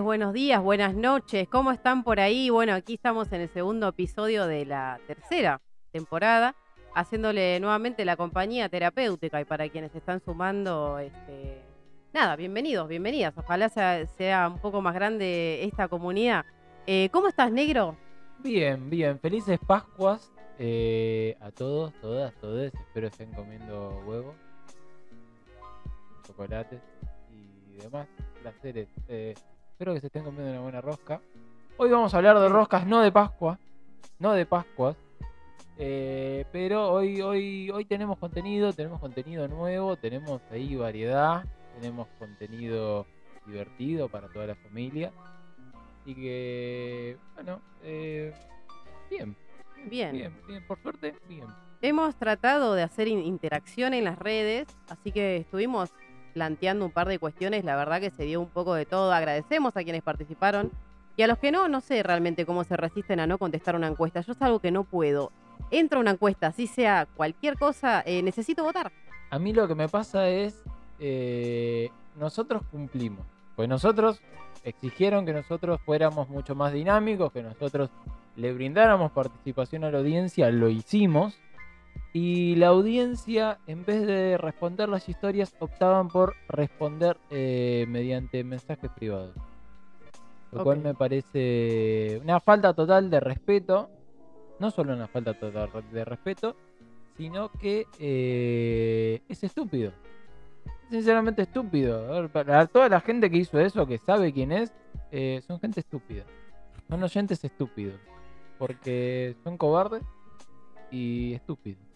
Buenos días, buenas noches. ¿Cómo están por ahí? Bueno, aquí estamos en el segundo episodio de la tercera temporada, haciéndole nuevamente la compañía terapéutica y para quienes están sumando, este, nada, bienvenidos, bienvenidas. Ojalá sea, sea un poco más grande esta comunidad. Eh, ¿Cómo estás, negro? Bien, bien. Felices Pascuas eh, a todos, todas, todes. Espero estén comiendo huevos, chocolates y demás placeres. Eh, espero que se estén comiendo una buena rosca. Hoy vamos a hablar de roscas, no de Pascua, no de Pascuas. eh, pero hoy, hoy, hoy tenemos contenido, tenemos contenido nuevo, tenemos ahí variedad, tenemos contenido divertido para toda la familia. Y que, bueno, eh, bien, Bien. bien, bien, por suerte, bien. Hemos tratado de hacer in- interacción en las redes, así que estuvimos planteando un par de cuestiones, la verdad que se dio un poco de todo. Agradecemos a quienes participaron y a los que no, no sé realmente cómo se resisten a no contestar una encuesta. Yo es algo que no puedo. Entra una encuesta, así sea cualquier cosa, eh, necesito votar. A mí lo que me pasa es, eh, nosotros cumplimos. Pues nosotros exigieron que nosotros fuéramos mucho más dinámicos, que nosotros le brindáramos participación a la audiencia, lo hicimos. Y la audiencia, en vez de responder las historias, optaban por responder eh, mediante mensajes privados. Lo cual me parece una falta total de respeto. No solo una falta total de respeto, sino que eh, es estúpido. Sinceramente estúpido. A ver, Para toda la gente que hizo eso, que sabe quién es, eh, son gente estúpida. Son oyentes estúpidos. Porque son cobardes y estúpidos.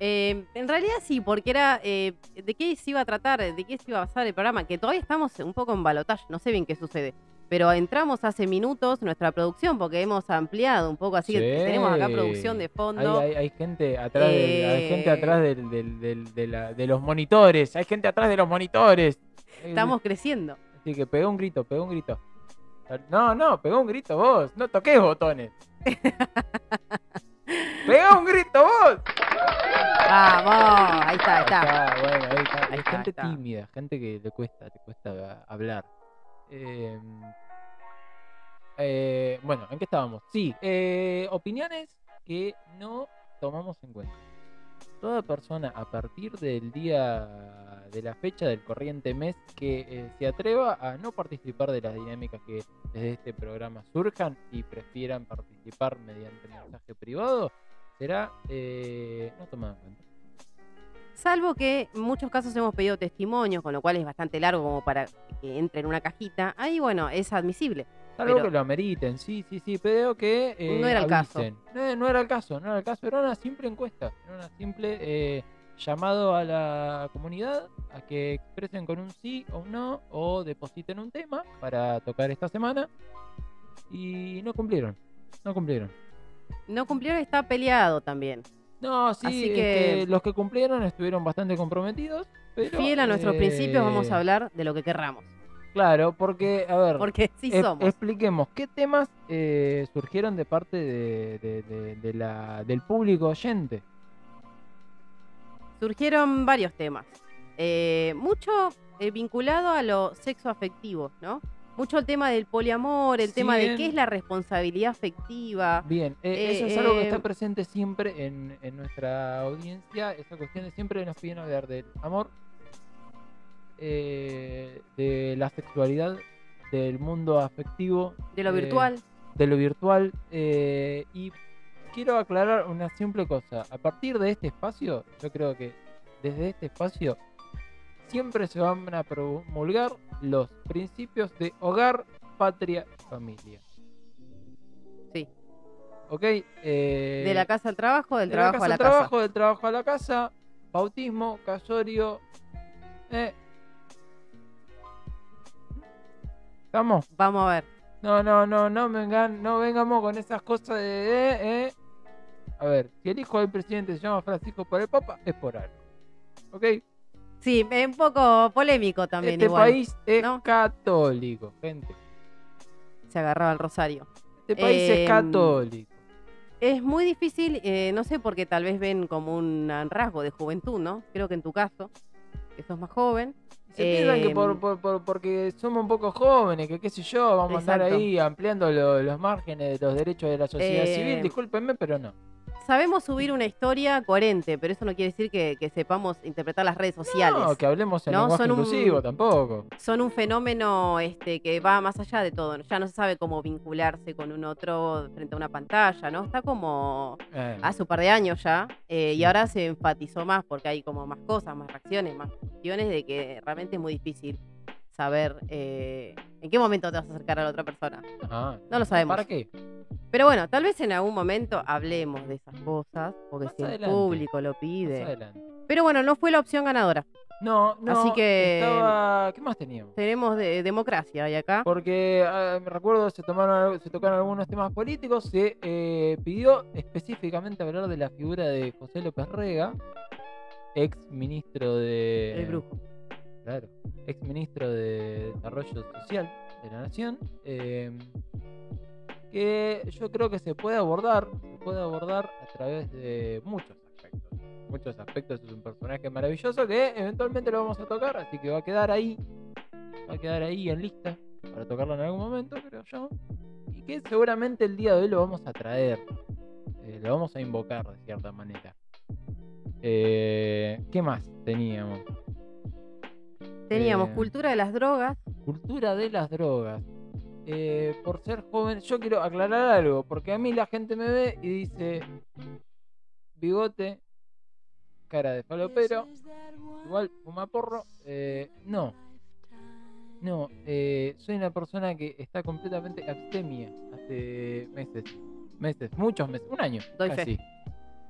Eh, en realidad sí, porque era eh, de qué se iba a tratar, de qué se iba a basar el programa, que todavía estamos un poco en balotaje, no sé bien qué sucede. Pero entramos hace minutos nuestra producción porque hemos ampliado un poco, así que tenemos acá Sí. producción de fondo. hay- hay gente atrás, del- hay gente atrás del- del- del- de, la- de los monitores. Hay gente atrás de los monitores. Estamos creciendo. Así que pegó un grito, pegó un grito. No, no, pegó un grito vos. No toques botones. ¡Pegá un grito vos! Vamos, ahí está, ahí está. bueno, ahí está. Ahí Hay está, gente está. tímida, gente que le cuesta, le cuesta hablar. Eh, eh, bueno, ¿en qué estábamos? Sí, eh, opiniones que no tomamos en cuenta. Toda persona a partir del día de la fecha del corriente mes que eh, se atreva a no participar de las dinámicas que desde este programa surjan y prefieran participar mediante mensaje privado, será eh, no tomado en cuenta. Salvo que en muchos casos hemos pedido testimonios, con lo cual es bastante largo como para que entre en una cajita. Ahí, bueno, es admisible. Algo Pero- que lo ameriten, sí, sí, sí, pero que eh, No era el caso. No, no era el caso, no era el caso, era una simple encuesta, era una simple eh, llamado a la comunidad a que expresen con un sí o un no o depositen un tema para tocar esta semana y no cumplieron, no cumplieron. No cumplieron, está peleado también. No, sí, Así que- los que cumplieron estuvieron bastante comprometidos, pero... Fiel a nuestros principios, vamos eh, a hablar de lo que querramos. Claro, porque, a ver... Porque sí somos. Expliquemos, ¿qué temas eh, surgieron de parte de, de- de- de la, del público oyente? Surgieron varios temas. Eh, mucho eh, vinculado a lo sexo afectivo, ¿no? Mucho el tema del poliamor, el tema de qué es la responsabilidad afectiva. Bien, eh, Eh, eso es algo que eh, está presente siempre en, en nuestra audiencia. Esa cuestión de siempre nos piden hablar del amor, eh, de la sexualidad, del mundo afectivo. De lo eh, virtual. de lo virtual. eh, y quiero aclarar una simple cosa. A partir de este espacio, yo creo que desde este espacio siempre se van a promulgar los principios de hogar, patria, familia. Sí. ¿Ok? Eh, De la casa al trabajo, del de la trabajo casa a la al casa. trabajo, del trabajo a la casa, bautismo, casorio. eh. ¿Estamos? Vamos a ver. No, no, no, no vengan, no vengamos con esas cosas de eh, eh. A ver, si el hijo del presidente se llama Francisco por el Papa, es por algo. ¿Ok? Sí, es un poco polémico también este igual. país es ¿no? católico, gente. Se agarraba el rosario. Este país Em, es católico. Es muy difícil, eh, no sé, porque tal vez ven como un rasgo de juventud, ¿no? Creo que en tu caso, que sos más joven. Se piensan que em, por, por- por- porque somos un poco jóvenes, que qué sé yo, vamos a andar ahí ampliando lo- los márgenes de los derechos de la sociedad Eh, civil. Discúlpenme, pero no. Sabemos subir una historia coherente, pero eso no quiere decir que, que sepamos interpretar las redes sociales. No, que hablemos en ¿no? lenguaje Son un- inclusivo tampoco. Son un fenómeno este, que va más allá de todo. Ya no se sabe cómo vincularse con un otro frente a una pantalla, ¿no? Está como Eh, hace un par de años ya, eh, y ahora se enfatizó más porque hay como más cosas, más reacciones, más cuestiones de que realmente es muy difícil saber eh, en qué momento te vas a acercar a la otra persona. ah, No lo sabemos. ¿Para qué? Pero bueno, tal vez en algún momento hablemos de esas cosas, porque Más si el público lo pide. Pero bueno, no fue la opción ganadora. No, no. Así que- Estaba... ¿Qué más teníamos? Tenemos de- democracia ahí acá. Porque ah, me recuerdo se tomaron se tocaron algunos temas políticos, se eh, pidió específicamente hablar de la figura de José López Rega, ex ministro de El brujo. Claro, ex ministro de Desarrollo Social de la Nación, eh, que yo creo que se puede abordar, se puede abordar a través de muchos aspectos. Muchos aspectos es un personaje maravilloso que eventualmente lo vamos a tocar, así que va a quedar ahí, va a quedar ahí en lista para tocarlo en algún momento, creo yo. Y que seguramente el día de hoy lo vamos a traer, eh, lo vamos a invocar de cierta manera. Eh, ¿Qué más teníamos? Teníamos Eh, cultura de las drogas. Cultura de las drogas. Eh, por ser joven, yo quiero aclarar algo, porque a mí la gente me ve y dice bigote, cara de falopero, igual fuma porro. eh, no, no, eh, soy una persona que está completamente abstemia hace meses, meses, muchos meses, un año, Doy fe.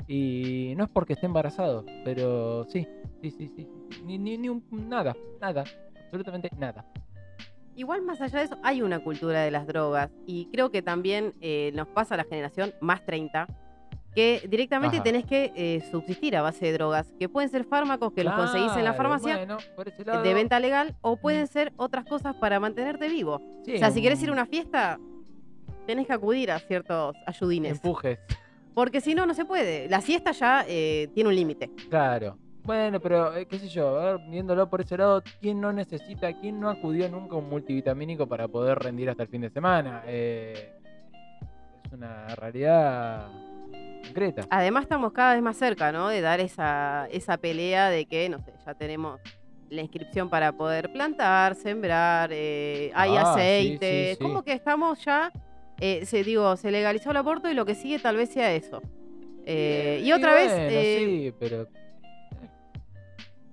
Y no es porque esté embarazado, pero sí, sí, sí, sí, ni, ni, ni un, nada, nada, absolutamente nada. Igual más allá de eso, hay una cultura de las drogas. Y creo que también eh, nos pasa a la generación más 30, que directamente Ajá. tenés que eh, subsistir a base de drogas, que pueden ser fármacos que los conseguís en la farmacia bueno, ese de venta legal, o pueden ser otras cosas para mantenerte vivo. sí, O sea, si querés ir a un- una fiesta, tenés que acudir a ciertos ayudines. Empujes, Porque si no, no se puede. La siesta ya eh, tiene un límite. claro. Bueno, pero eh, qué sé yo, a ver, viéndolo por ese lado, ¿quién no necesita, quién no acudió nunca a un multivitamínico para poder rendir hasta el fin de semana? Eh, es una realidad concreta. Además, estamos cada vez más cerca, ¿no? De dar esa, esa pelea de que, no sé, ya tenemos la inscripción para poder plantar, sembrar, eh, hay Ah, sí, aceite. sí, sí. Como que estamos ya, eh, se, digo, se legalizó el aborto y lo que sigue tal vez sea eso. Eh, y otra vez, bueno, eh, sí, pero. eh,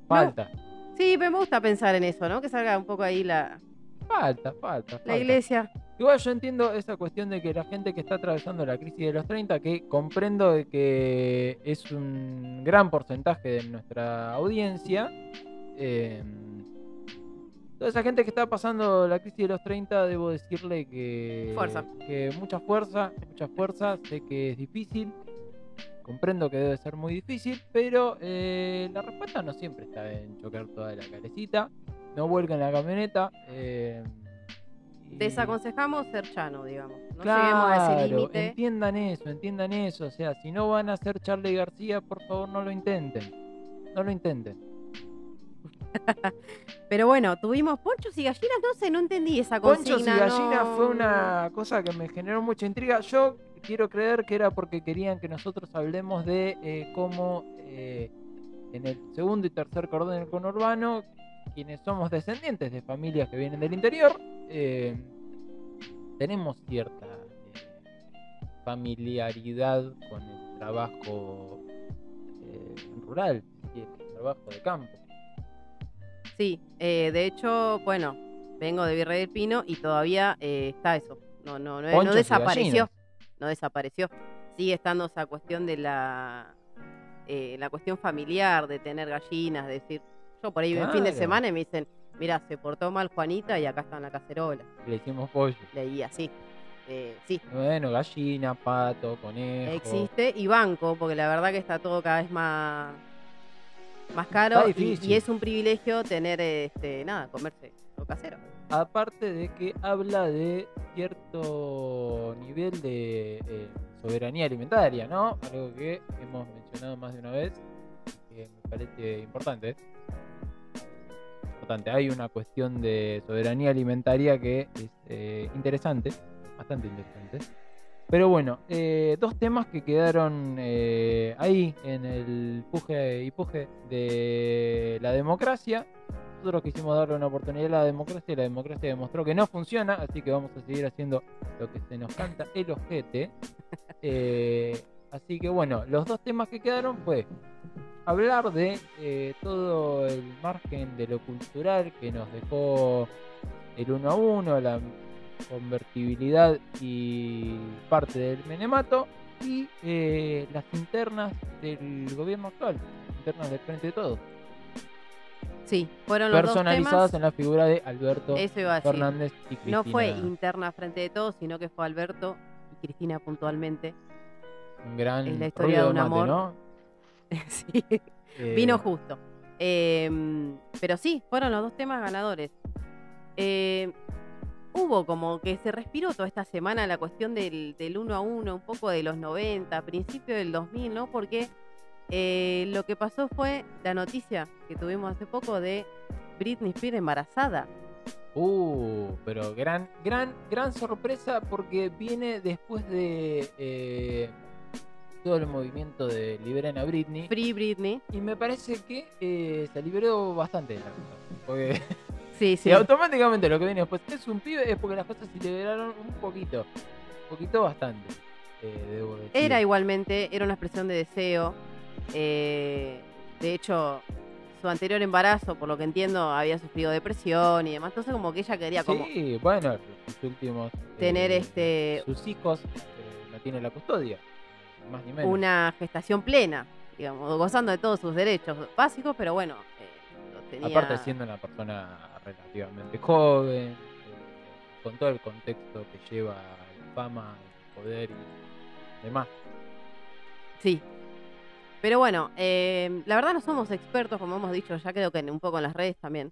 Falta, sí, me gusta pensar en eso, ¿no? Que salga un poco ahí la, falta, falta. la falta. iglesia. Igual yo entiendo esa cuestión de que la gente que está atravesando la crisis de los 30, que comprendo de que es un gran porcentaje de nuestra audiencia, eh, toda esa gente que está pasando la crisis de los 30, debo decirle que, Fuerza. que mucha fuerza, mucha fuerza, sé que es difícil, comprendo que debe ser muy difícil, pero eh, la respuesta no siempre está en chocar toda la calecita, no vuelcan la camioneta. eh, y- Desaconsejamos ser chano, digamos. No lleguemos a ese entiendan eso, entiendan eso. O sea, si no van a ser Charlie García, por favor no lo intenten. No lo intenten. Pero bueno, tuvimos ponchos y gallinas, no sé, no entendí esa consigna. Ponchos y gallinas no- fue una cosa que me generó mucha intriga. Yo quiero creer que era porque querían que nosotros hablemos de eh, cómo eh, en el segundo y tercer cordón del conurbano quienes somos descendientes de familias que vienen del interior, eh, tenemos cierta familiaridad con el trabajo rural, el trabajo de campo. Sí, eh, de hecho, bueno, vengo de Virrey del Pino y todavía eh, está eso. No, no, no, no Ponchos y desapareció. No desapareció. Sigue estando esa cuestión de la, eh, la cuestión familiar, de tener gallinas, de decir, yo por ahí en fin de Claro. semana y me dicen, mira, se portó mal Juanita y acá está en la cacerola. Le hicimos pollo. Leí así. Eh, sí, Bueno, gallina, pato, conejo. existe y banco, porque la verdad que está todo cada vez más, más caro y, es un privilegio tener, este, nada, comerse lo casero. Aparte de que habla de cierto nivel de eh, soberanía alimentaria, ¿no? Algo que hemos mencionado más de una vez que me parece importante. Importante. Hay una cuestión de soberanía alimentaria que es eh, interesante, bastante interesante. Pero bueno, eh, dos temas que quedaron eh, ahí en el puje y puje de la democracia. Nosotros quisimos darle una oportunidad a la democracia y la democracia demostró que no funciona, así que vamos a seguir haciendo lo que se nos canta el ojete. Eh, así que bueno, los dos temas que quedaron fue hablar de eh, todo el margen de lo cultural que nos dejó el uno a uno, la convertibilidad y parte del menemato y eh, las internas del gobierno actual, internas del frente de todos, Sí, fueron los dos personalizadas temas. en la figura de Alberto Eso iba a decir. Fernández y Cristina. No fue interna frente de todos, sino que fue Alberto y Cristina puntualmente. un gran es la historia de un mate, amor. ¿no? sí, Eh, vino justo. Eh, pero sí, fueron los dos temas ganadores. Eh, hubo como que se respiró toda esta semana la cuestión del, del uno a uno, un poco de los 90, principio del 2000, ¿no? Porque eh, lo que pasó fue la noticia que tuvimos hace poco de Britney Spears embarazada. Uh, pero gran, gran, gran sorpresa porque viene después de eh, todo el movimiento de Liberen a Britney. Free Britney. Y me parece que eh, se liberó bastante de la cosa. Porque Sí, sí. automáticamente lo que viene después es un pibe, es porque las cosas se liberaron un poquito. Un poquito bastante. eh, debo decir. Era igualmente, era una expresión de deseo. eh, de hecho, su anterior embarazo, por lo que entiendo, había sufrido depresión y demás. Entonces, como que ella quería como Sí, bueno, sus últimos. tener eh, este Sus hijos eh, no tienen la custodia. Ni más ni menos. una gestación plena, digamos, gozando de todos sus derechos básicos, pero bueno, eh, tenía. Aparte siendo una persona relativamente joven, eh, con todo el contexto que lleva la fama, el poder y demás. Sí. Pero bueno, eh, la verdad no somos expertos, como hemos dicho ya creo que en- un poco en las redes también.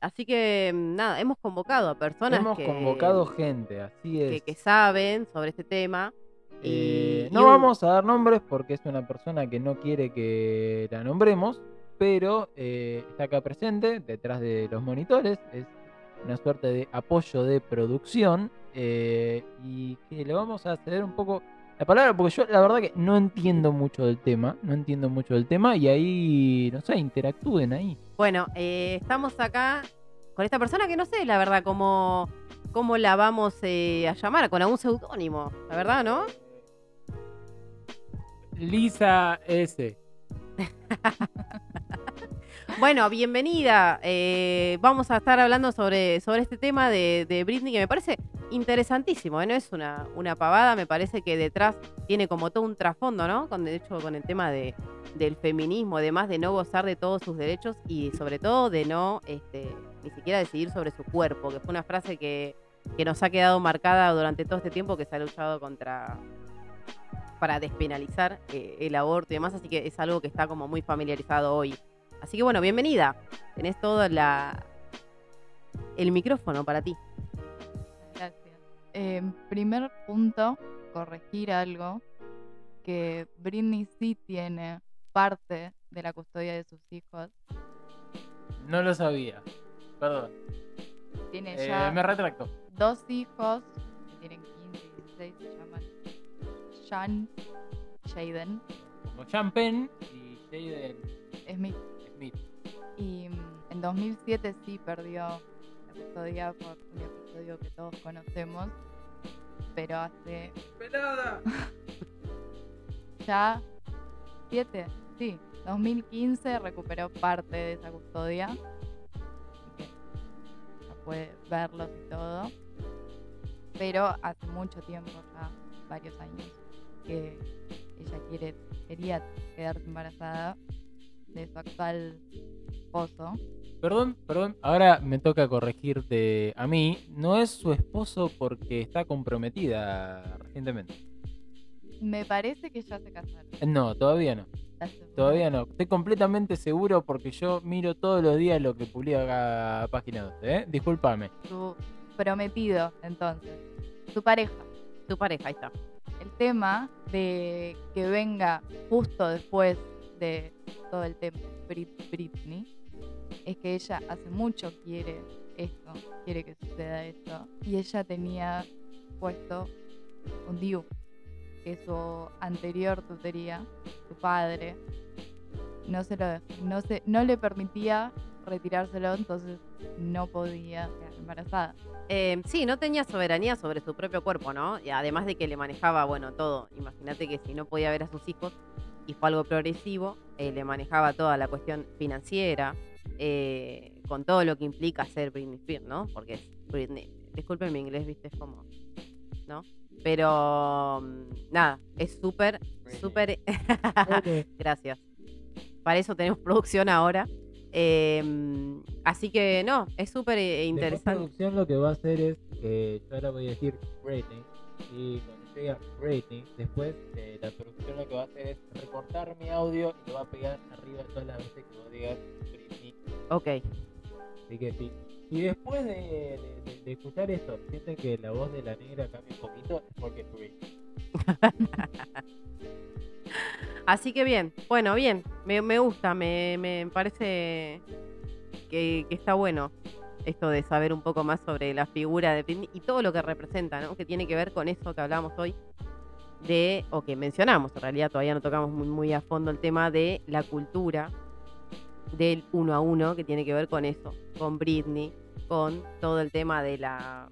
Así que mm, nada, hemos convocado a personas Hemos que, convocado gente, así es. que, que saben sobre este tema. Eh, y no un- vamos a dar nombres porque es una persona que no quiere que la nombremos, pero eh, está acá presente, detrás de los monitores, es una suerte de apoyo de producción eh, y que le vamos a ceder un poco la palabra porque yo la verdad que no entiendo mucho del tema, no entiendo mucho del tema y ahí, no sé, interactúen ahí. Bueno, eh, estamos acá con esta persona que no sé, la verdad, cómo, cómo la vamos eh, a llamar, con algún seudónimo, la verdad, ¿no? Lisa S. Bueno, bienvenida. Eh, vamos a estar hablando sobre, sobre este tema de, de Britney que me parece interesantísimo. ¿eh? Es una, una pavada, me parece que detrás tiene como todo un trasfondo, ¿no? Con, de hecho, con el tema de, del feminismo, además de no gozar de todos sus derechos y sobre todo de no este, ni siquiera decidir sobre su cuerpo, que fue una frase que, que nos ha quedado marcada durante todo este tiempo que se ha luchado contra para despenalizar eh, el aborto y demás, así que es algo que está como muy familiarizado hoy. Así que bueno, bienvenida. Tenés todo la, el micrófono para ti. Gracias. Eh, primer punto, corregir algo, que Britney sí tiene parte de la custodia de sus hijos. No lo sabía. Perdón. Tiene Eh, ya me retracto. dos hijos que tienen 15 y 16, se llaman Sean Jaden Como Champagne y Jaden Smith. Y mm, En 2007 sí perdió la custodia por un episodio que todos conocemos, pero hace ¡Pelada! ya 7, sí, 2015 recuperó parte de esa custodia. Así que ya puede verlos y todo. Pero hace mucho tiempo, ya varios años, que ella quiere, quería quedarse embarazada de su actual esposo. Perdón, perdón, ahora me toca corregirte a mí. No es su esposo porque está comprometida recientemente. Me parece que ya se casaron. No, todavía no. Todavía no. Estoy completamente seguro porque yo miro todos los días lo que publica acá Página 12, ¿eh? Discúlpame. Su prometido, entonces. Su pareja. Tu pareja, ahí está. el tema de que venga justo después de todo el tema Brit- Britney es que ella hace mucho quiere esto, quiere que suceda esto, y ella tenía puesto un DIU, que su anterior tutoría, su padre, no se lo no se, no le permitía retirárselo, entonces no podía quedar embarazada. Eh, sí, no tenía soberanía sobre su propio cuerpo, ¿no? Y además de que le manejaba, bueno, todo. Imagínate que si no podía ver a sus hijos y fue algo progresivo, eh, le manejaba toda la cuestión financiera, eh, con todo lo que implica ser Britney Spears, ¿no? Porque es Britney. Disculpen mi inglés, viste, es como. ¿No? Pero. mm, Nada, es súper, súper. Gracias. Para eso tenemos producción ahora. Eh, así que no, es súper eh, interesante. producción lo que va a hacer es que yo ahora voy a decir Britney y cuando Britney, después eh, la producción lo que va a hacer es recortar mi audio y lo va a pegar arriba todas las veces que vos digas Britney. Ok. Así que sí. Y después de, de- de- de escuchar esto, sienten que la voz de la negra cambia un poquito, es porque es Britney. Así que bien, bueno, bien, me, me gusta, me, me parece que, que está bueno esto de saber un poco más sobre la figura de Britney y todo lo que representa, ¿no? Que tiene que ver con eso que hablamos hoy, de, o que mencionamos, en realidad todavía no tocamos muy, a fondo el tema de la cultura del uno a uno, que tiene que ver con eso, con Britney, con todo el tema de la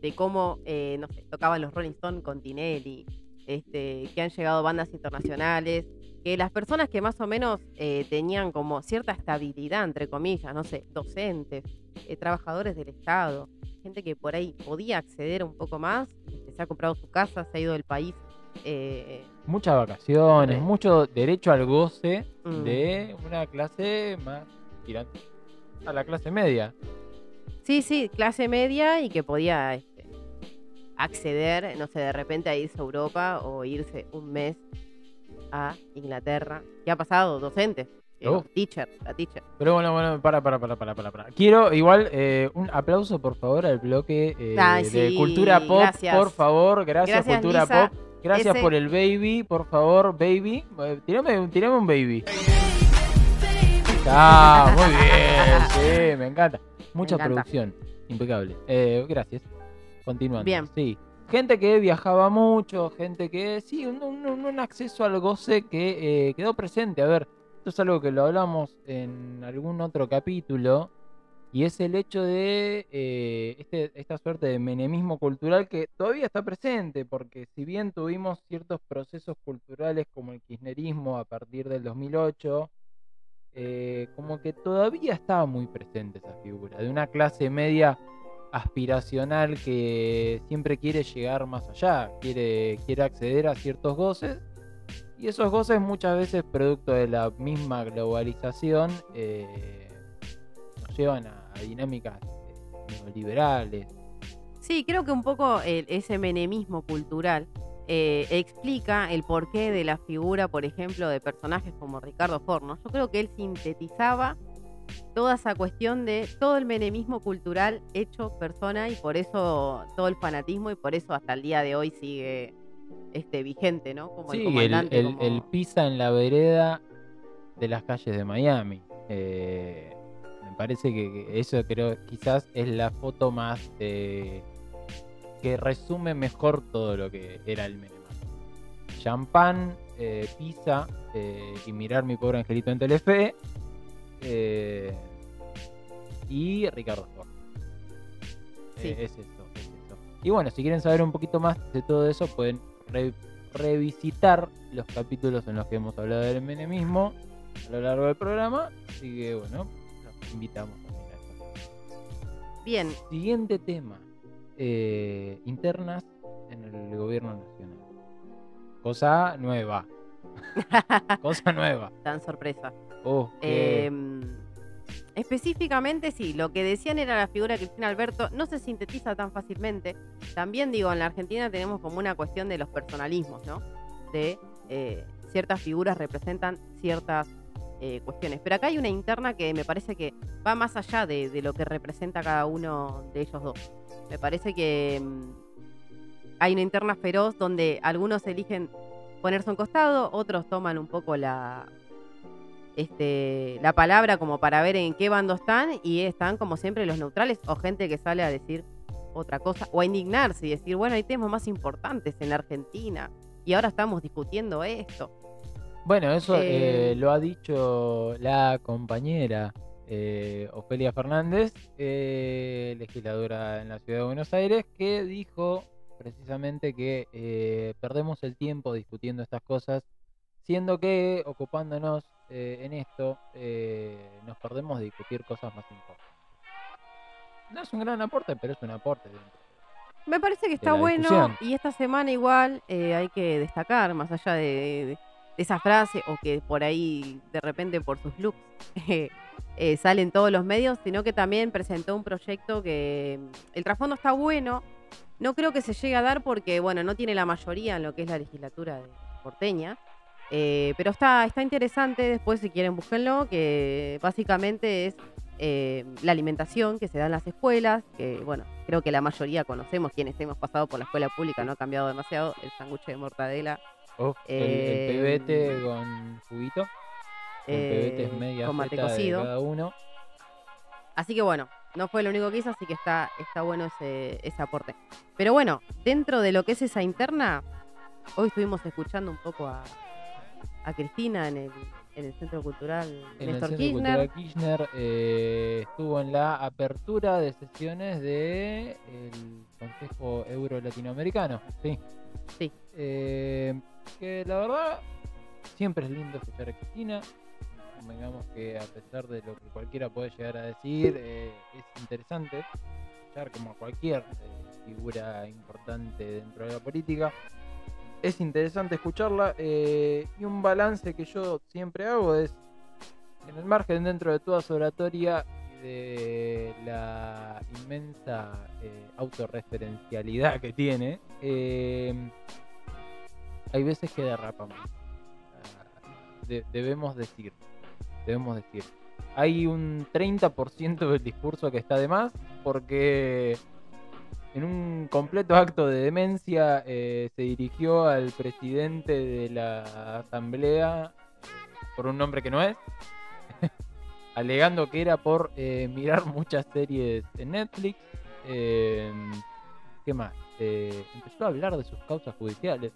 de cómo, eh, no sé, tocaban los Rolling Stones con Tinelli, este, que han llegado bandas internacionales, que las personas que más o menos eh, tenían como cierta estabilidad, entre comillas, no sé, docentes, eh, trabajadores del Estado, gente que por ahí podía acceder un poco más, este, se ha comprado su casa, se ha ido del país. eh, Muchas vacaciones, mucho derecho al goce Mm. de una clase más tirante a la clase media. sí, sí, clase media y que podía este, acceder, no sé, de repente a irse a Europa o irse un mes a Inglaterra. ¿Qué ha pasado? Docentes. eh, Uf. teacher, la teacher. Pero bueno, bueno, para, para, para, para, para, para. Quiero igual eh, un aplauso, por favor, al bloque eh, Ay, de sí, Cultura Pop, gracias. por favor. Gracias, Gracias, Cultura Lisa. Pop. Gracias Ese- por el baby, por favor, baby. Eh, Tirame, un- tirame un baby. Ah, muy bien, sí, me encanta. Mucha encanta. producción, impecable. Eh, gracias. Continuando. Bien. Sí. Gente que viajaba mucho, gente que sí, un, acceso al goce que eh, quedó presente. A ver, esto es algo que lo hablamos en algún otro capítulo. Y es el hecho de eh, este- esta suerte de menemismo cultural que todavía está presente, porque si bien tuvimos ciertos procesos culturales como el kirchnerismo a partir del 2008, eh, como que todavía estaba muy presente esa figura, de una clase media aspiracional que siempre quiere llegar más allá, quiere, quiere acceder a ciertos goces, y esos goces muchas veces producto de la misma globalización eh, nos llevan a, dinámicas eh, neoliberales. Sí, creo que un poco el- ese menemismo cultural eh, explica el porqué de la figura, por ejemplo, de personajes como Ricardo Ford, ¿no? Yo creo que él sintetizaba toda esa cuestión de todo el menemismo cultural hecho persona y por eso todo el fanatismo y por eso hasta el día de hoy sigue este vigente, ¿no? Como Sí, el, comandante. el- como- el pisa en la vereda de las calles de Miami. Eh, me parece que eso creo quizás es la foto más eh, que resume mejor todo lo que era el menemato. Champán, eh, pizza eh, y mirar mi pobre angelito en Telefe. Eh, y Ricardo Ford. Sí. Eh, es eso, es eso. Y bueno, si quieren saber un poquito más de todo eso, pueden re- revisitar los capítulos en los que hemos hablado del menemismo a lo largo del programa. Así que bueno, los invitamos también a eso. Bien, Siguiente tema. eh, internas en el gobierno nacional. Cosa nueva. Cosa nueva. tan sorpresa. Eh, específicamente, sí, lo que decían era la figura de Cristina Alberto, no se sintetiza tan fácilmente. También digo, en la Argentina tenemos como una cuestión de los personalismos, ¿no? De eh, ciertas figuras representan ciertas eh, cuestiones. Pero acá hay una interna que me parece que va más allá de, lo que representa cada uno de ellos dos. Me parece que mm, hay una interna feroz donde algunos eligen ponerse a un costado, otros toman un poco la, este, la palabra como para ver en qué bando están y están como siempre los neutrales o gente que sale a decir otra cosa o a indignarse y decir, bueno, hay temas más importantes en la Argentina y ahora estamos discutiendo esto. Bueno, eso Eh, eh, lo ha dicho la compañera eh, Ofelia Fernández, eh, legisladora en la ciudad de Buenos Aires, que dijo precisamente que perdemos el tiempo discutiendo estas cosas, siendo que ocupándonos eh, en esto eh, nos perdemos de discutir cosas más importantes. No es un gran aporte, pero es un aporte dentro. Me parece que está bueno discusión. y esta semana igual eh, hay que destacar, más allá de, de- de esa frase o que por ahí de repente por sus looks eh, eh, salen todos los medios, sino que también presentó un proyecto que mm, el trasfondo está bueno. No creo que se llegue a dar porque, bueno, no tiene la mayoría en lo que es la legislatura de porteña. Eh, pero está, está interesante, después si quieren búsquenlo, que básicamente es eh, la alimentación que se da en las escuelas, que bueno, creo que la mayoría conocemos, quienes hemos pasado por la escuela pública, no ha cambiado demasiado, el sándwich de mortadela. Oh, el, el Eh, pebete con juguito. El pebete es media con mate feta de cocido. cada uno. Así que bueno, no fue lo único que hizo, así que está, está bueno ese, ese aporte. Pero bueno, dentro de lo que es esa interna, hoy estuvimos escuchando un poco a, a Cristina en el, en el Centro Cultural En el Néstor Centro Kirchner. Cultural Kirchner eh, estuvo en la apertura de sesiones del Consejo Euro Latinoamericano. Sí. Sí. Eh, que la verdad, siempre es lindo escuchar a Cristina. Convengamos que a pesar de lo que cualquiera puede llegar a decir, eh, es interesante escuchar como a cualquier eh, figura importante dentro de la política. Es interesante escucharla eh, y un balance que yo siempre hago es en el margen dentro de toda su oratoria y de la inmensa eh, autorreferencialidad que tiene, eh, hay veces que derrapamos. Ah, de- debemos decir, debemos decir. Hay un 30% del discurso que está de más porque en un completo acto de demencia eh, se dirigió al presidente de la asamblea eh, por un nombre que no es, alegando que era por eh, mirar muchas series en Netflix. ¿Qué más? Empezó a hablar de sus causas judiciales.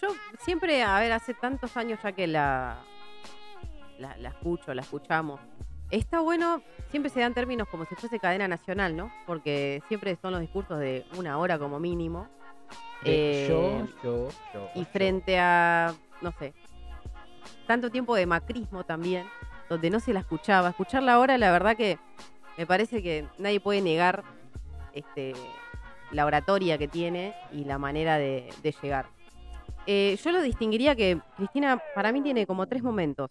Yo siempre, a ver, hace tantos años ya que la, la escucho, la escuchamos. Está bueno, siempre se dan términos como si fuese cadena nacional, ¿no? Porque siempre son los discursos de una hora como mínimo. Eh, yo, yo, yo. Y yo. frente a, no sé, tanto tiempo de macrismo también, donde no se la escuchaba. Escucharla ahora, la verdad que me parece que nadie puede negar este, la oratoria que tiene y la manera de, de llegar. Eh, yo lo distinguiría que Cristina para mí tiene como tres momentos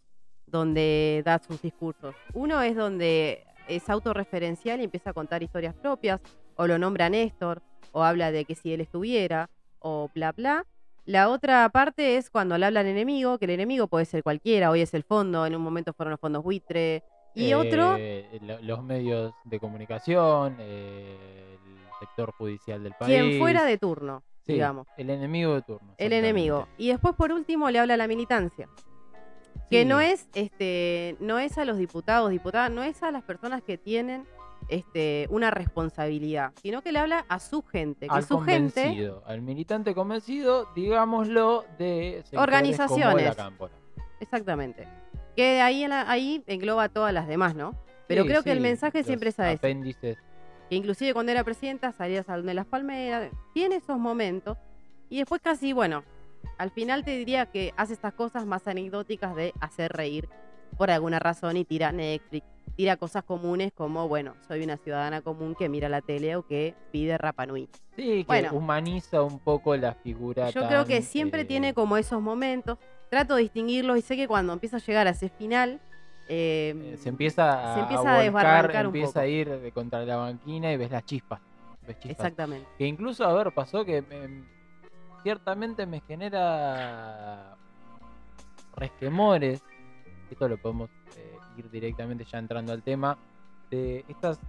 donde da sus discursos. Uno es donde es autorreferencial y empieza a contar historias propias, o lo nombra Néstor, o habla de que si él estuviera, o bla bla. La otra parte es cuando le habla al enemigo, que el enemigo puede ser cualquiera, hoy es el fondo, en un momento fueron los fondos buitre. Y otro, Eh, lo- los medios de comunicación, eh, el sector judicial del país. quien fuera de turno, Sí, digamos. El enemigo de turno. El enemigo. Y después, por último, le habla a la militancia. Que no es, este, no es a los diputados, diputadas, no es a las personas que tienen este, una responsabilidad, sino que le habla a su gente, que al su gente, convencido, al militante convencido, digámoslo, de sectores como Organizaciones. la Cámpora. exactamente. Que ahí, en la- ahí engloba todas las demás, ¿no? Pero Sí, creo que el sí, mensaje los siempre es a ese. Apéndices. Que inclusive cuando era presidenta salía al Salón de las Palmeras. Tiene esos momentos. Y después casi, bueno, al final te diría que hace estas cosas más anecdóticas de hacer reír por alguna razón y tira Netflix. Tira cosas comunes como, bueno, soy una ciudadana común que mira la tele o que pide Rapa Nui. Sí, que Bueno. humaniza un poco la figura. Yo creo que siempre eh, tiene como esos momentos. Trato de distinguirlos y sé que cuando empieza a llegar a ese final. eh, eh, se empieza a, se empieza a volcar, un empieza poco. a ir de contra la banquina y ves las chispas. Ves chispas. Exactamente. Que incluso, a ver, pasó que me- ciertamente me genera resquemores. Esto lo podemos eh, ir directamente ya entrando al tema. De estas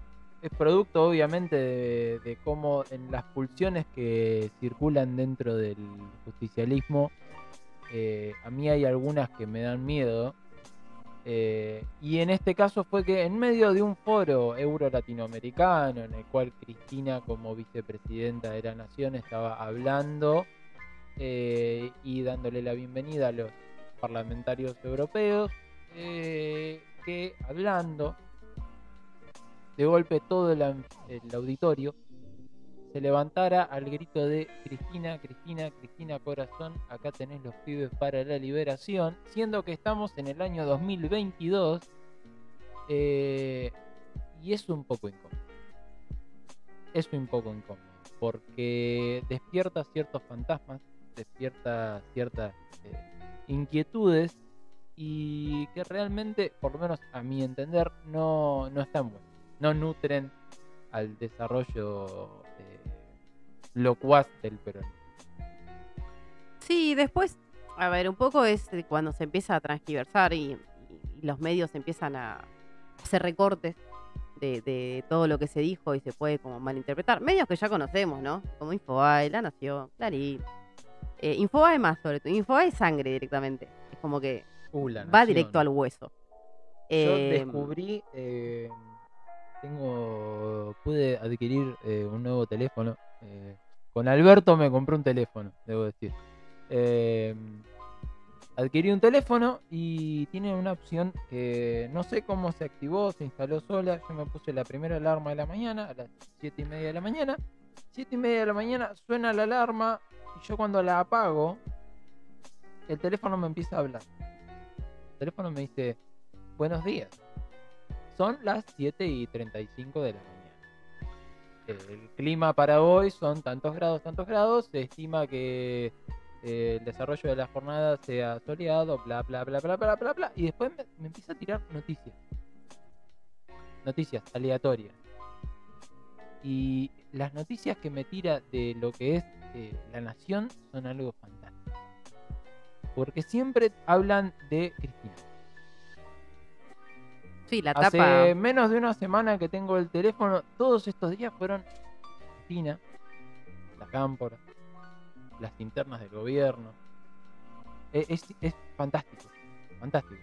es producto obviamente de, cómo en las pulsiones que circulan dentro del justicialismo, eh, a mí hay algunas que me dan miedo. Eh, y en este caso fue que en medio de un foro euro-latinoamericano, en el cual Cristina como vicepresidenta de la nación estaba hablando eh, y dándole la bienvenida a los parlamentarios europeos, eh, que hablando, de golpe todo el, auditorio se levantara al grito de Cristina, Cristina, Cristina Corazón, acá tenés los pibes para la liberación, siendo que estamos en el año 2022 eh, y es un poco incómodo. Es un poco incómodo porque despierta ciertos fantasmas, despierta ciertas eh, inquietudes y que realmente, por lo menos a mi entender, no, no están buenas, no nutren al desarrollo eh, locuaz del peronismo. Sí, después, a ver, un poco es cuando se empieza a transgiversar y los medios empiezan a hacer recortes de, de todo lo que se dijo y se puede como malinterpretar. Medios que ya conocemos, ¿no? Como Infobae, La Nación, Clarín. Eh, Infobae más sobre todo. Infobae es sangre directamente. Es como que Uh, va directo al hueso. Yo Eh, descubrí, eh, tengo, pude adquirir eh, un nuevo teléfono. eh, con Alberto me compré un teléfono, debo decir. Eh, adquirí un teléfono y tiene una opción que no sé cómo se activó, se instaló sola. Yo me puse la primera alarma de la mañana, a las 7 y media de la mañana. 7 y media de la mañana suena la alarma y yo cuando la apago, el teléfono me empieza a hablar. El teléfono me dice, buenos días. Son las 7 y 35 de la mañana. El clima para hoy son tantos grados, tantos grados. Se estima que eh, el desarrollo de la jornada sea soleado, bla, bla, bla, bla, bla, bla, bla. Y después me, me empieza a tirar noticias. Noticias aleatorias. Y las noticias que me tira de lo que es eh, la nación son algo fantástico. Porque siempre hablan de Cristina. sí, la Hace tapa. menos de una semana que tengo el teléfono, todos estos días fueron Cristina, la cámpora, las linternas del gobierno. E- Es, es fantástico, fantástico.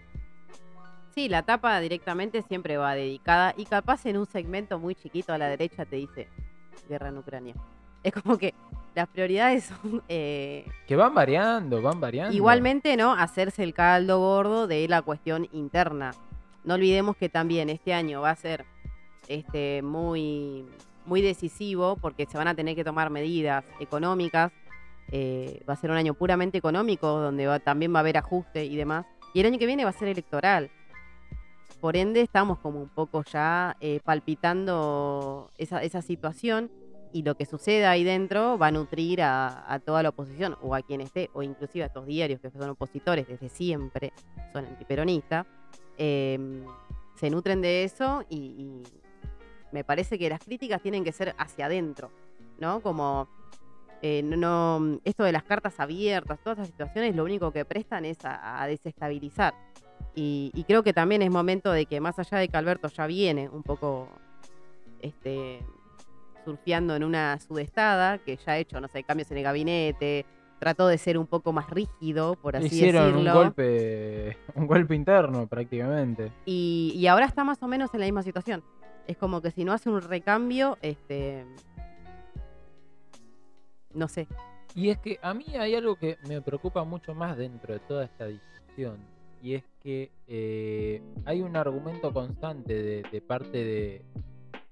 Sí, la tapa directamente siempre va dedicada y capaz en un segmento muy chiquito a la derecha te dice guerra en Ucrania. Es como que las prioridades son eh, Que van variando, van variando. igualmente, ¿no? Hacerse el caldo gordo de la cuestión interna. No olvidemos que también este año va a ser este, muy, muy decisivo porque se van a tener que tomar medidas económicas. eh, va a ser un año puramente económico donde va- también va a haber ajuste y demás. Y el año que viene va a ser electoral. Por ende, estamos como un poco ya eh, palpitando esa, esa situación y lo que suceda ahí dentro va a nutrir a, toda la oposición o a quien esté, o inclusive a estos diarios que son opositores desde siempre, son antiperonistas, eh, se nutren de eso y, me parece que las críticas tienen que ser hacia adentro, ¿no? Como eh, no, esto de las cartas abiertas, todas esas situaciones lo único que prestan es a, a desestabilizar. Y, y creo que también es momento de que más allá de que Alberto ya viene un poco este, surfeando en una sudestada, que ya ha hecho, no sé, cambios en el gabinete, trató de ser un poco más rígido, por así Hicieron un decirlo. golpe, un golpe interno prácticamente. Y, y ahora está más o menos en la misma situación. Es como que si no hace un recambio, este. No sé. Y es que a mí hay algo que me preocupa mucho más dentro de toda esta discusión. y es que eh, hay un argumento constante de, de parte de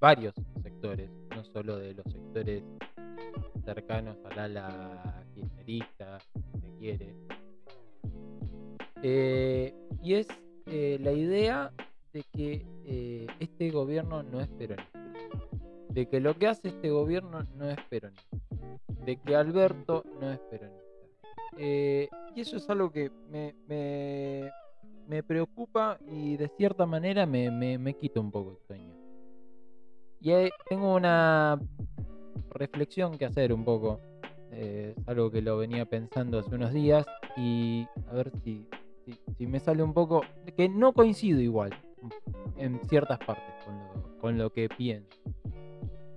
varios sectores, no solo de los sectores cercanos al ala kirchnerista, si se quiere, eh, y es eh, la idea de que eh, este gobierno no es peronista, de que lo que hace este gobierno no es peronista, de que Alberto no es peronista. Y eso es algo que me, me, me preocupa y de cierta manera me, me, me quita un poco el sueño. Y ahí tengo una reflexión que hacer un poco. Eh, es algo que lo venía pensando hace unos días y a ver si, si, me sale un poco, que no coincido igual en ciertas partes con lo, con lo que pienso.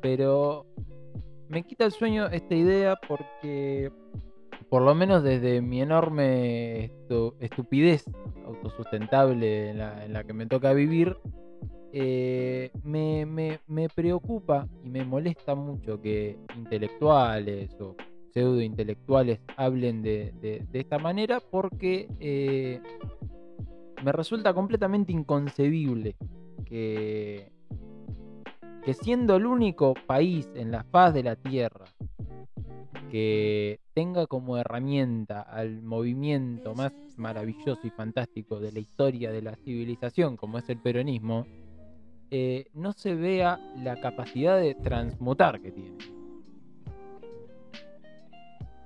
Pero me quita el sueño esta idea porque, por lo menos desde mi enorme estu- estupidez autosustentable en la, en la que me toca vivir, eh, me, preocupa y me molesta mucho que intelectuales o pseudo intelectuales hablen de, esta manera porque eh, me resulta completamente inconcebible que siendo el único país en la faz de la Tierra que tenga como herramienta al movimiento más maravilloso y fantástico de la historia de la civilización, como es el peronismo, eh, no se vea la capacidad de transmutar que tiene.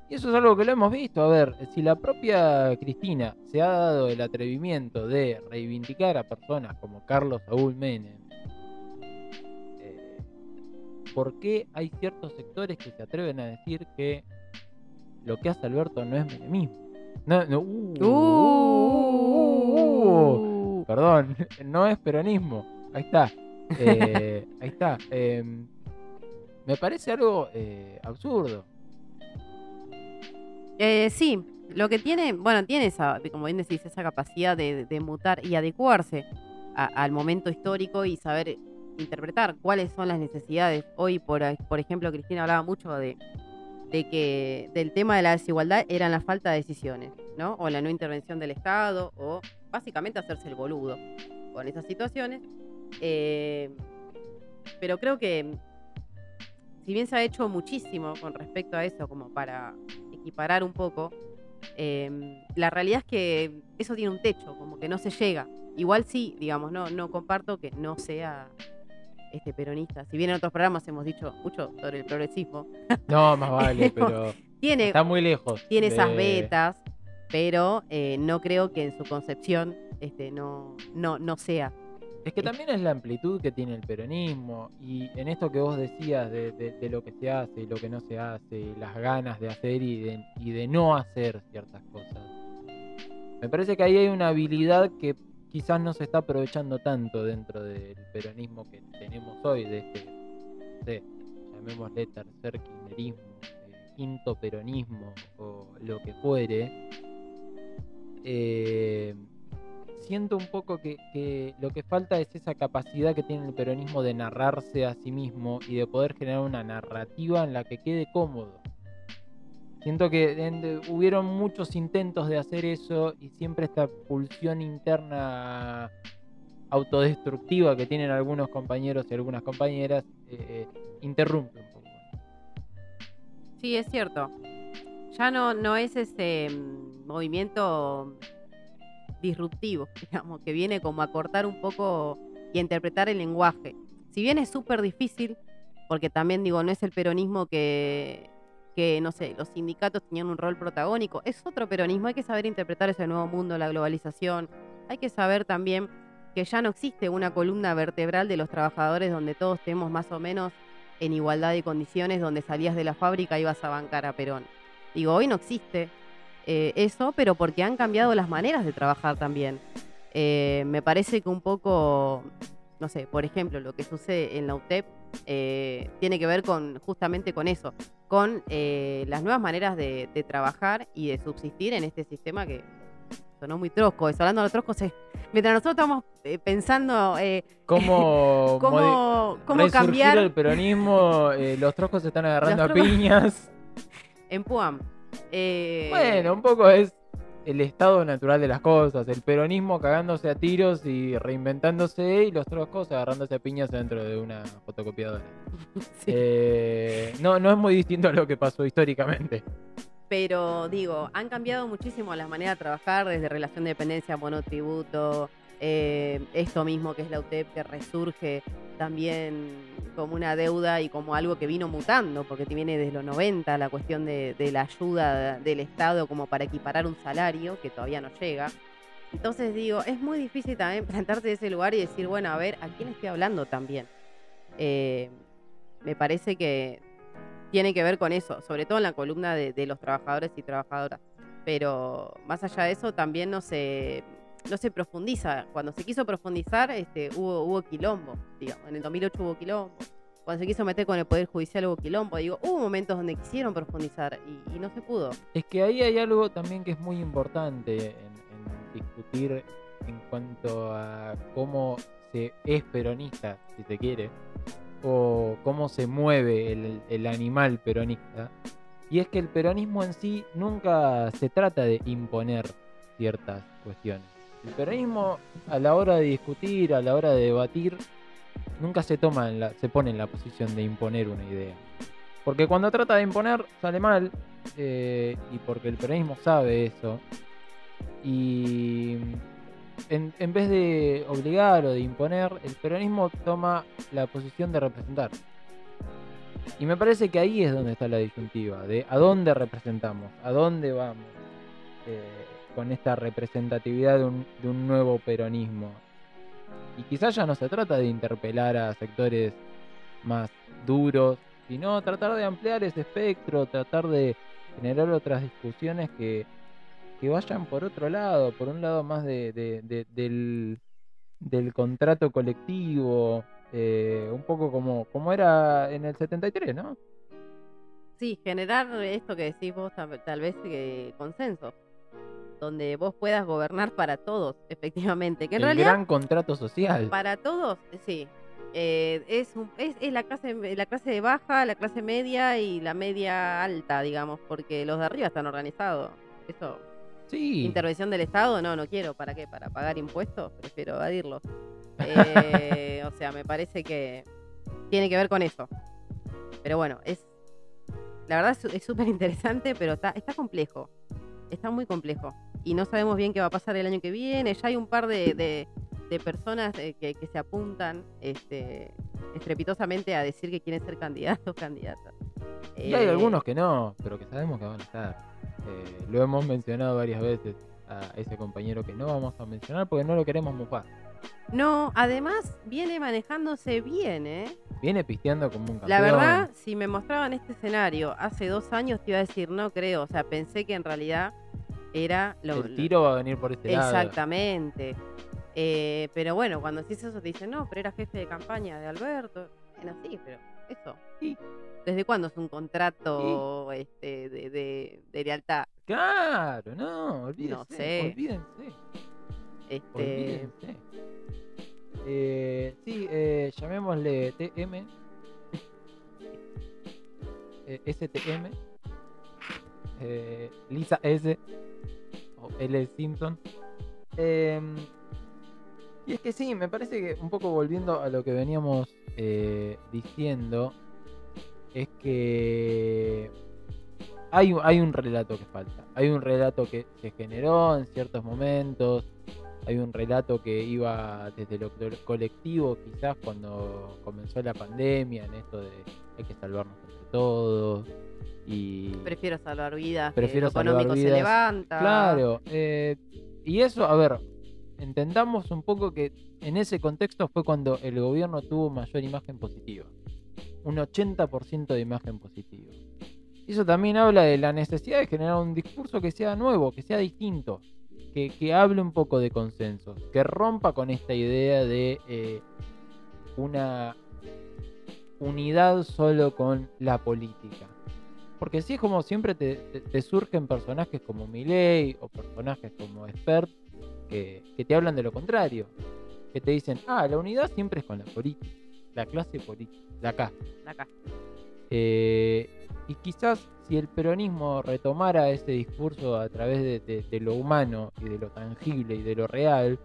Y eso es algo que lo hemos visto. A ver, si la propia Cristina se ha dado el atrevimiento de reivindicar a personas como Carlos Saúl Menem, eh, ¿por qué hay ciertos sectores que se atreven a decir que lo que hace Alberto no es menemismo? No, no, uh, uh, uh, uh, uh, perdón, no es peronismo. Ahí está. Eh, ahí está. Eh, me parece algo eh, absurdo. Eh, sí, lo que tiene, bueno, tiene esa, como bien decís, esa capacidad de, mutar y adecuarse al momento histórico y saber interpretar cuáles son las necesidades. Hoy, por, por ejemplo, Cristina hablaba mucho de, de que del tema de la desigualdad eran la falta de decisiones, ¿no? O la no intervención del Estado, o básicamente hacerse el boludo con esas situaciones. Eh, pero creo que si bien se ha hecho muchísimo con respecto a eso, como para equiparar un poco, eh, la realidad es que eso tiene un techo, como que no se llega. Igual sí, digamos, no, no comparto que no sea este peronista. Si bien en otros programas hemos dicho mucho sobre el progresismo, No, más vale, pero tiene, está muy lejos. tiene esas vetas, pero eh, no creo que en su concepción este, no, no, no sea. Es que también es la amplitud que tiene el peronismo y en esto que vos decías de, de- de lo que se hace y lo que no se hace, y las ganas de hacer y de, y de no hacer ciertas cosas. Me parece que ahí hay una habilidad que quizás no se está aprovechando tanto dentro del peronismo que tenemos hoy, de este, sé, llamémosle tercer kirchnerismo, eh, quinto peronismo o lo que fuere. Eh, siento un poco que, lo que falta es esa capacidad que tiene el peronismo de narrarse a sí mismo y de poder generar una narrativa en la que quede cómodo. Siento que en- hubieron muchos intentos de hacer eso y siempre esta pulsión interna autodestructiva que tienen algunos compañeros y algunas compañeras eh, interrumpe un poco. Sí, es cierto. Ya no, no es ese mm, movimiento disruptivo, digamos, que viene como a cortar un poco y a interpretar el lenguaje. Si bien es súper difícil, porque también digo, no es el peronismo que, que, no sé, los sindicatos tenían un rol protagónico, es otro peronismo, hay que saber interpretar ese nuevo mundo, la globalización, hay que saber también que ya no existe una columna vertebral de los trabajadores donde todos estemos más o menos en igualdad de condiciones, donde salías de la fábrica y ibas a bancar a Perón. Digo, hoy no existe eh, eso, pero porque han cambiado las maneras de trabajar también. Eh, me parece que un poco, no sé, por ejemplo, lo que sucede en la UTEP eh, tiene que ver con justamente con eso, con eh, las nuevas maneras de, de trabajar y de subsistir en este sistema que sonó muy trosco. Eso, hablando de los troscos, mientras nosotros estamos eh, pensando ¿Cómo, cómo, cómo cambiar el peronismo? los troscos se están agarrando Los a piñas. en Puam. Eh, Bueno, un poco es el estado natural de las cosas, el peronismo cagándose a tiros y reinventándose y los troscos agarrándose a piñas dentro de una fotocopiadora. Sí. Eh, no, no es muy distinto a lo que pasó históricamente. Pero digo, han cambiado muchísimo la manera de trabajar desde relación de dependencia, monotributo, eh, esto mismo que es la UTEP que resurge también como una deuda y como algo que vino mutando, porque viene desde los 90 la cuestión de, la ayuda del Estado como para equiparar un salario que todavía no llega. Entonces digo, es muy difícil también plantarse en ese lugar y decir, bueno, a ver, ¿a quién estoy hablando también? Eh, me parece que tiene que ver con eso, sobre todo en la columna de los trabajadores y trabajadoras. Pero más allá de eso, también no se, no se profundiza. Cuando se quiso profundizar, este, hubo, hubo quilombo, digamos. En el 2008 hubo quilombo. Cuando se quiso meter con el Poder Judicial hubo quilombo. Digo, hubo momentos donde quisieron profundizar y, no se pudo. Es que ahí hay algo también que es muy importante en, discutir en cuanto a cómo se es peronista, si se quiere, o cómo se mueve el animal peronista. Y es que el peronismo en sí nunca se trata de imponer ciertas cuestiones. El peronismo a la hora de discutir, a la hora de debatir, nunca se toma se pone en la posición de imponer una idea. Porque cuando trata de imponer sale mal, eh, y porque el peronismo sabe eso. Y en, en vez de obligar o de imponer, el peronismo toma la posición de representar. Y me parece que ahí es donde está la disyuntiva, de a dónde representamos, a dónde vamos eh, con esta representatividad de un, de un nuevo peronismo. Y quizás ya no se trata de interpelar a sectores más duros, sino tratar de ampliar ese espectro, tratar de generar otras discusiones que, que vayan por otro lado, por un lado más de, de- de- del, del contrato colectivo, eh, un poco como, como era en el 73, ¿no? Sí, generar esto que decís vos, tal, tal vez eh, consenso, donde vos puedas gobernar para todos, efectivamente. Que en el realidad, gran contrato social. para todos, sí. eh, es, un- es, es la, clase, la clase baja, la clase media y la media alta, digamos, porque los de arriba están organizados. Eso, Sí. intervención del Estado, no, no quiero. ¿Para qué? ¿Para pagar impuestos? Prefiero evadirlos. Eh, o sea, me parece que tiene que ver con eso. Pero bueno, es. La verdad es- es súper interesante, pero está, está complejo. Está muy complejo. Y no sabemos bien qué va a pasar el año que viene. Ya hay un par de, de- de personas eh, que, que se apuntan este, estrepitosamente a decir que quieren ser candidatos candidatas. Y hay Eh, algunos que no, pero que sabemos que van a estar. Eh, lo hemos mencionado varias veces a ese compañero que no vamos a mencionar porque no lo queremos mufar. No, además viene manejándose bien, ¿eh? Viene pisteando como un campeón. La verdad, si me mostraban este escenario hace dos años, te iba a decir, no creo. O sea, pensé que en realidad era lo. el tiro va a venir por este lado. Exactamente. Eh, pero bueno, cuando decís eso, te dicen, no, pero era jefe de campaña de Alberto. Bueno, sí, pero eso. Sí. ¿Desde cuándo es un contrato este, de, de- de lealtad? Claro, no, olvídense. No sé. Olvídense. Este, olvídense. Eh, sí, eh, llamémosle TM. Eh, STM. Eh, Lisa S. O L. Simpson. Em, y es que sí, me parece que un poco volviendo a lo que veníamos eh, diciendo, es que hay, hay un relato que falta. Hay un relato que se generó en ciertos momentos. Hay un relato que iba desde lo co- colectivo, quizás cuando comenzó la pandemia, en esto de hay que salvarnos entre todos. Y prefiero salvar vidas. que Prefiero lo económico salvar se vidas. levanta. Claro, eh, y eso, a ver, entendamos un poco que en ese contexto fue cuando el gobierno tuvo mayor imagen positiva. Un 80% de imagen positiva. Y Eso también habla de la necesidad de generar un discurso que sea nuevo, que sea distinto, que, que hable un poco de consensos, que rompa con esta idea de eh, una unidad solo con la política. Porque si es como siempre te, te- te surgen personajes como Milei o personajes como Expert que, que te hablan de lo contrario. Que te dicen, ah, la unidad siempre es con la política, la clase política, la acá. Acá. Eh, y quizás si el peronismo retomara ese discurso a través de, de- de lo humano y de lo tangible y de lo real,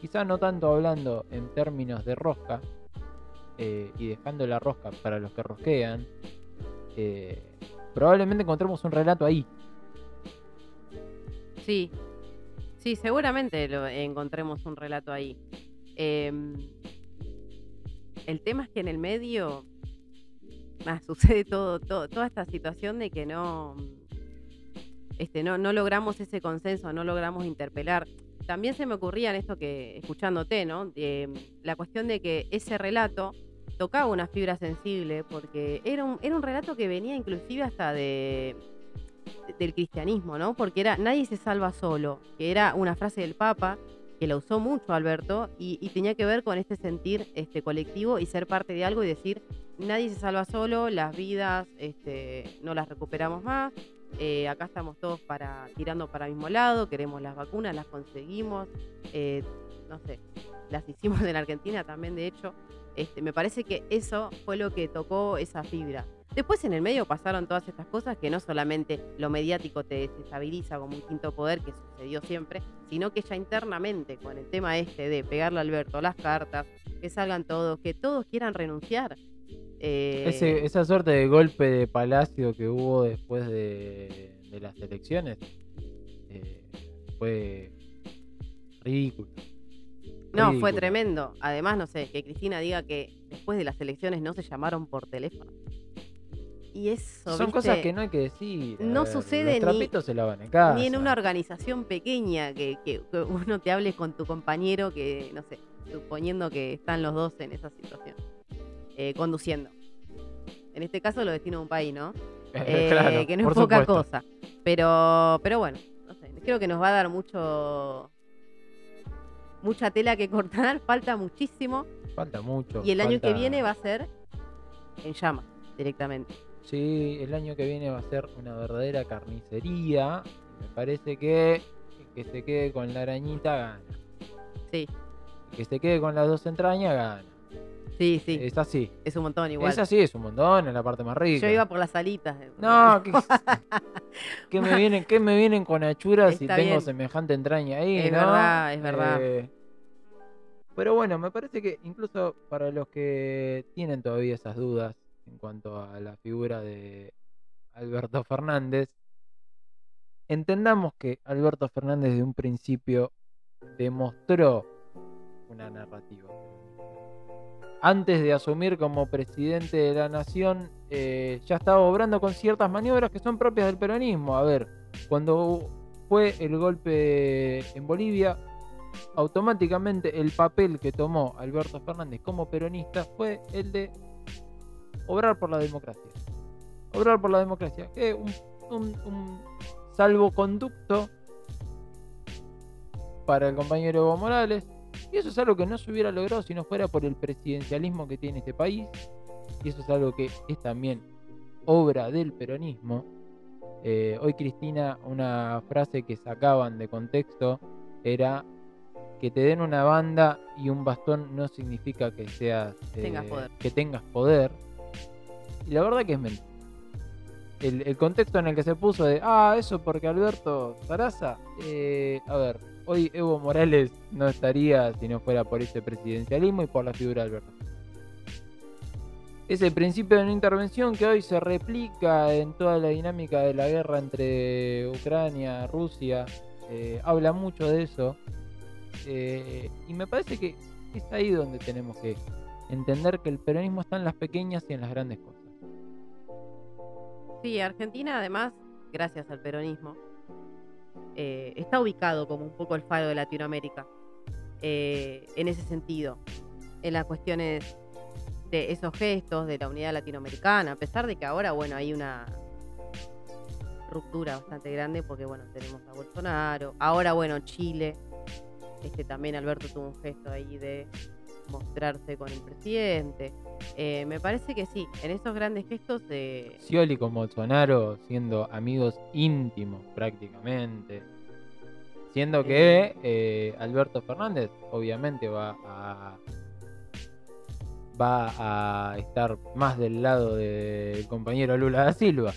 quizás no tanto hablando en términos de rosca eh, y dejando la rosca para los que rosquean, eh, probablemente encontremos un relato ahí. Sí, sí, seguramente lo encontremos un relato ahí. Em, el tema es que en el medio ah, sucede todo, toda esta situación de que no, este, no, logramos ese consenso, no logramos interpelar. También se me ocurría en esto que, escuchándote, ¿no? De, la cuestión de que ese relato tocaba una fibra sensible, porque era un, era un relato que venía inclusive hasta de, del cristianismo, ¿no? Porque era nadie se salva solo, que era una frase del Papa que la usó mucho Alberto y, tenía que ver con este sentir este colectivo y ser parte de algo y decir nadie se salva solo, las vidas este, no las recuperamos más, eh, acá estamos todos para tirando para el mismo lado, queremos las vacunas, las conseguimos, eh, no sé, las hicimos en Argentina también de hecho. Este, me parece que eso fue lo que tocó esa fibra. Después en el medio pasaron todas estas cosas que no solamente lo mediático te desestabiliza como un quinto poder que sucedió siempre, sino que ya internamente con el tema este de pegarle a Alberto las cartas, que salgan todos, que todos quieran renunciar. eh, Ese- esa suerte de golpe de palacio que hubo después de, las elecciones eh, fue ridículo. No, fue tremendo. Además, no sé, que Cristina diga que después de las elecciones no se llamaron por teléfono. Y eso, Son ¿viste? cosas que no hay que decir. a No ver, sucede los ni- se lavan en casa. Ni en una organización pequeña que, que- que uno te hable con tu compañero que, no sé, suponiendo que están los dos en esa situación, eh, conduciendo. En este caso lo destino a un país, ¿no? Eh, Claro, que no es poca supuesto. cosa. Pero, pero bueno, no sé, creo que nos va a dar mucho mucha tela que cortar, falta muchísimo Falta mucho. y el año que viene va a ser en llamas directamente. Sí, el año que viene va a ser una verdadera carnicería. Me parece que el que se quede con la arañita gana. Sí, El que se quede con las dos entrañas gana. Sí, sí, Es así. es un montón igual. Es así, es un montón, es la parte más rica. Yo iba por las alitas. No, que, que me vienen, que me vienen con achuras si tengo bien. semejante entraña ahí, Es ¿no? verdad, es verdad. Eh, pero bueno, me parece que incluso para los que tienen todavía esas dudas en cuanto a la figura de Alberto Fernández, entendamos que Alberto Fernández de un principio demostró una narrativa. Antes de asumir como presidente de la nación, eh, ya estaba obrando con ciertas maniobras que son propias del peronismo. A ver, cuando fue el golpe en Bolivia, automáticamente el papel que tomó Alberto Fernández como peronista fue el de obrar por la democracia. Obrar por la democracia, que un salvoconducto para el compañero Evo Morales. Y eso es algo que no se hubiera logrado si no fuera por el presidencialismo que tiene este país. Y eso es algo que es también obra del peronismo. Eh, hoy Cristina, una frase que sacaban de contexto era que te den una banda y un bastón no significa que seas eh, Tengas poder. que tengas poder. Y la verdad que es mentira. El, contexto en el que se puso de, ah, eso porque Alberto Zaraza, eh, a ver, hoy Evo Morales no estaría si no fuera por ese presidencialismo y por la figura de Alberto. Ese principio de una intervención que hoy se replica en toda la dinámica de la guerra entre Ucrania, Rusia, eh, habla mucho de eso. Eh, y me parece que es ahí donde tenemos que entender que el peronismo está en las pequeñas y en las grandes cosas. Sí, Argentina además, gracias al peronismo, eh, está ubicado como un poco el faro de Latinoamérica eh, en ese sentido, en las cuestiones de esos gestos de la unidad latinoamericana, a pesar de que ahora, bueno, hay una ruptura bastante grande porque, bueno, tenemos a Bolsonaro, ahora, bueno, Chile, este también Alberto tuvo un gesto ahí de mostrarse con el presidente. Eh, me parece que sí, en esos grandes gestos de... Scioli con Bolsonaro siendo amigos íntimos prácticamente. Siendo que eh, Alberto Fernández obviamente va a va a estar más del lado del compañero Lula da Silva.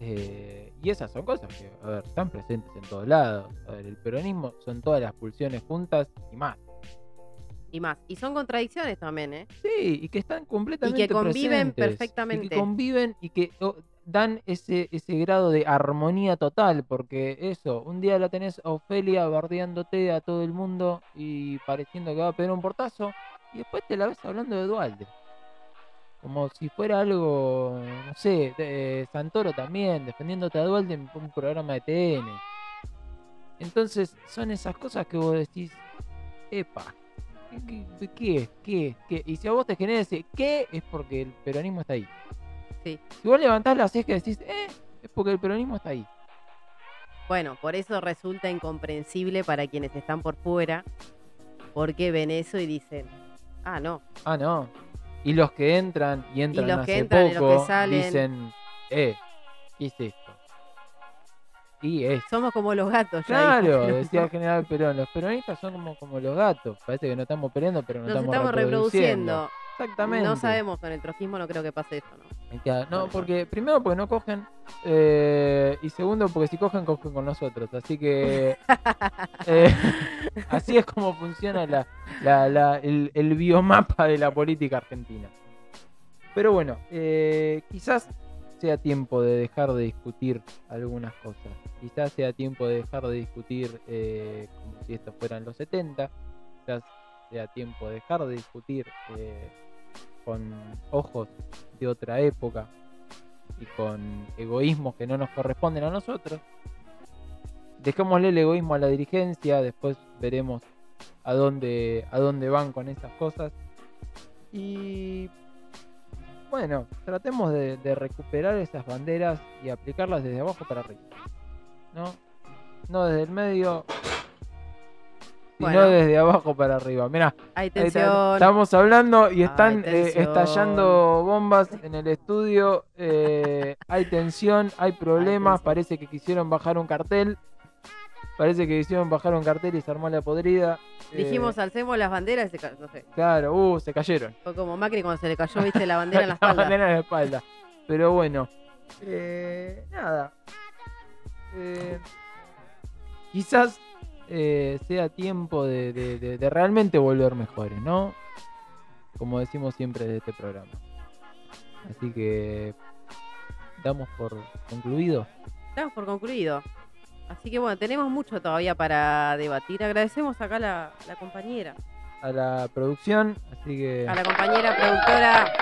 Eh, y esas son cosas que, a ver, están presentes en todos lados. A ver, el peronismo son todas las pulsiones juntas y más. Y más. Y son contradicciones también, ¿eh? Sí, y que están completamente conviven presentes, Y perfectamente. que conviven y que dan ese, ese grado de armonía total, porque eso, un día la tenés a Ofelia bardeándote a todo el mundo y pareciendo que va a pegar un portazo, y después te la ves hablando de Dualde. Como si fuera algo, no sé, de- Santoro también, defendiéndote a Dualde en un programa de TN. Entonces, son esas cosas que vos decís, epa, ¿qué, qué, qué, qué, qué? Y si a vos te genera ese qué, es porque el peronismo está ahí. Sí. Si vos levantás la ceja y decís, eh, es porque el peronismo está ahí. Bueno, por eso resulta incomprensible para quienes están por fuera, porque ven eso y dicen, ah, no, Ah, no. Y los que entran y entran los hace que entran y los que poco salen. dicen, eh, ¿qué es esto? Y es. somos como los gatos. ya Claro, dijo. decía el general Perón, los peronistas son como, como los gatos. Parece que no estamos peleando, pero no Nos estamos, estamos reproduciendo. Exactamente. No sabemos, con el trotskismo no creo que pase eso, ¿no? No, porque primero porque no cogen eh, y segundo porque si cogen, cogen con nosotros. Así que eh, así es como funciona la, la- la- el, el biomapa de la política argentina. Pero bueno, eh, quizás sea tiempo de dejar de discutir algunas cosas. Quizás sea tiempo de dejar de discutir eh, como si estos fueran los 70. Quizás sea tiempo de dejar de discutir eh, con ojos de otra época y con egoísmos que no nos corresponden a nosotros. Dejémosle el egoísmo a la dirigencia, después veremos a dónde, a dónde van con esas cosas. Y bueno, tratemos de, de recuperar esas banderas y aplicarlas desde abajo para arriba. ¿No? No desde el medio, sino desde abajo para arriba. Mirá. Estamos hablando y están eh, estallando bombas en el estudio. eh, hay tensión, hay problemas. Parece que quisieron bajar un cartel. Parece que quisieron bajar un cartel y se armó la podrida. eh, Dijimos, alcemos las banderas y se no sé. Claro, uh, se cayeron. Fue como Macri cuando se le cayó, viste, la bandera en la La espalda. bandera en la espalda. Pero bueno, eh, nada. Eh, quizás eh, sea tiempo de, de- de- de realmente volver mejores, ¿no? Como decimos siempre de este programa. Así que damos por concluido. Damos por concluido. Así que bueno, tenemos mucho todavía para debatir. Agradecemos acá a la, la compañera, a la producción. Así que. a la compañera productora.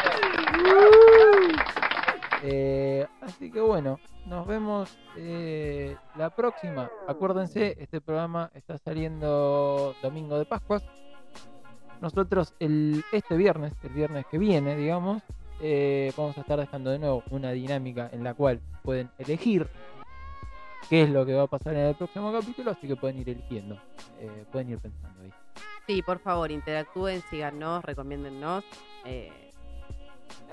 Eh, así que bueno, nos vemos eh, la próxima. Acuérdense, este programa está saliendo domingo de Pascuas. Nosotros el, este viernes, el viernes que viene, digamos, eh, vamos a estar dejando de nuevo una dinámica en la cual pueden elegir qué es lo que va a pasar en el próximo capítulo, así que pueden ir eligiendo, eh, pueden ir pensando ahí. Sí, por favor, interactúen, síganos, recomiéndennos. Eh,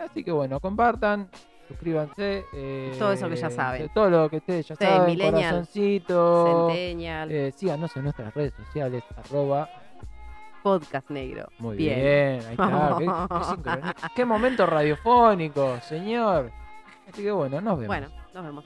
Así que bueno, compartan, suscríbanse. eh, Todo eso que ya saben. Todo lo que ustedes ya Sí, saben, millennial, corazoncito. Centennial, Eh, síganos en nuestras redes sociales, arroba. podcast negro. Muy Bien. bien, ahí está. Qué, qué sincronía. Qué momento radiofónico, señor. Así que bueno, nos vemos. Bueno, nos vemos.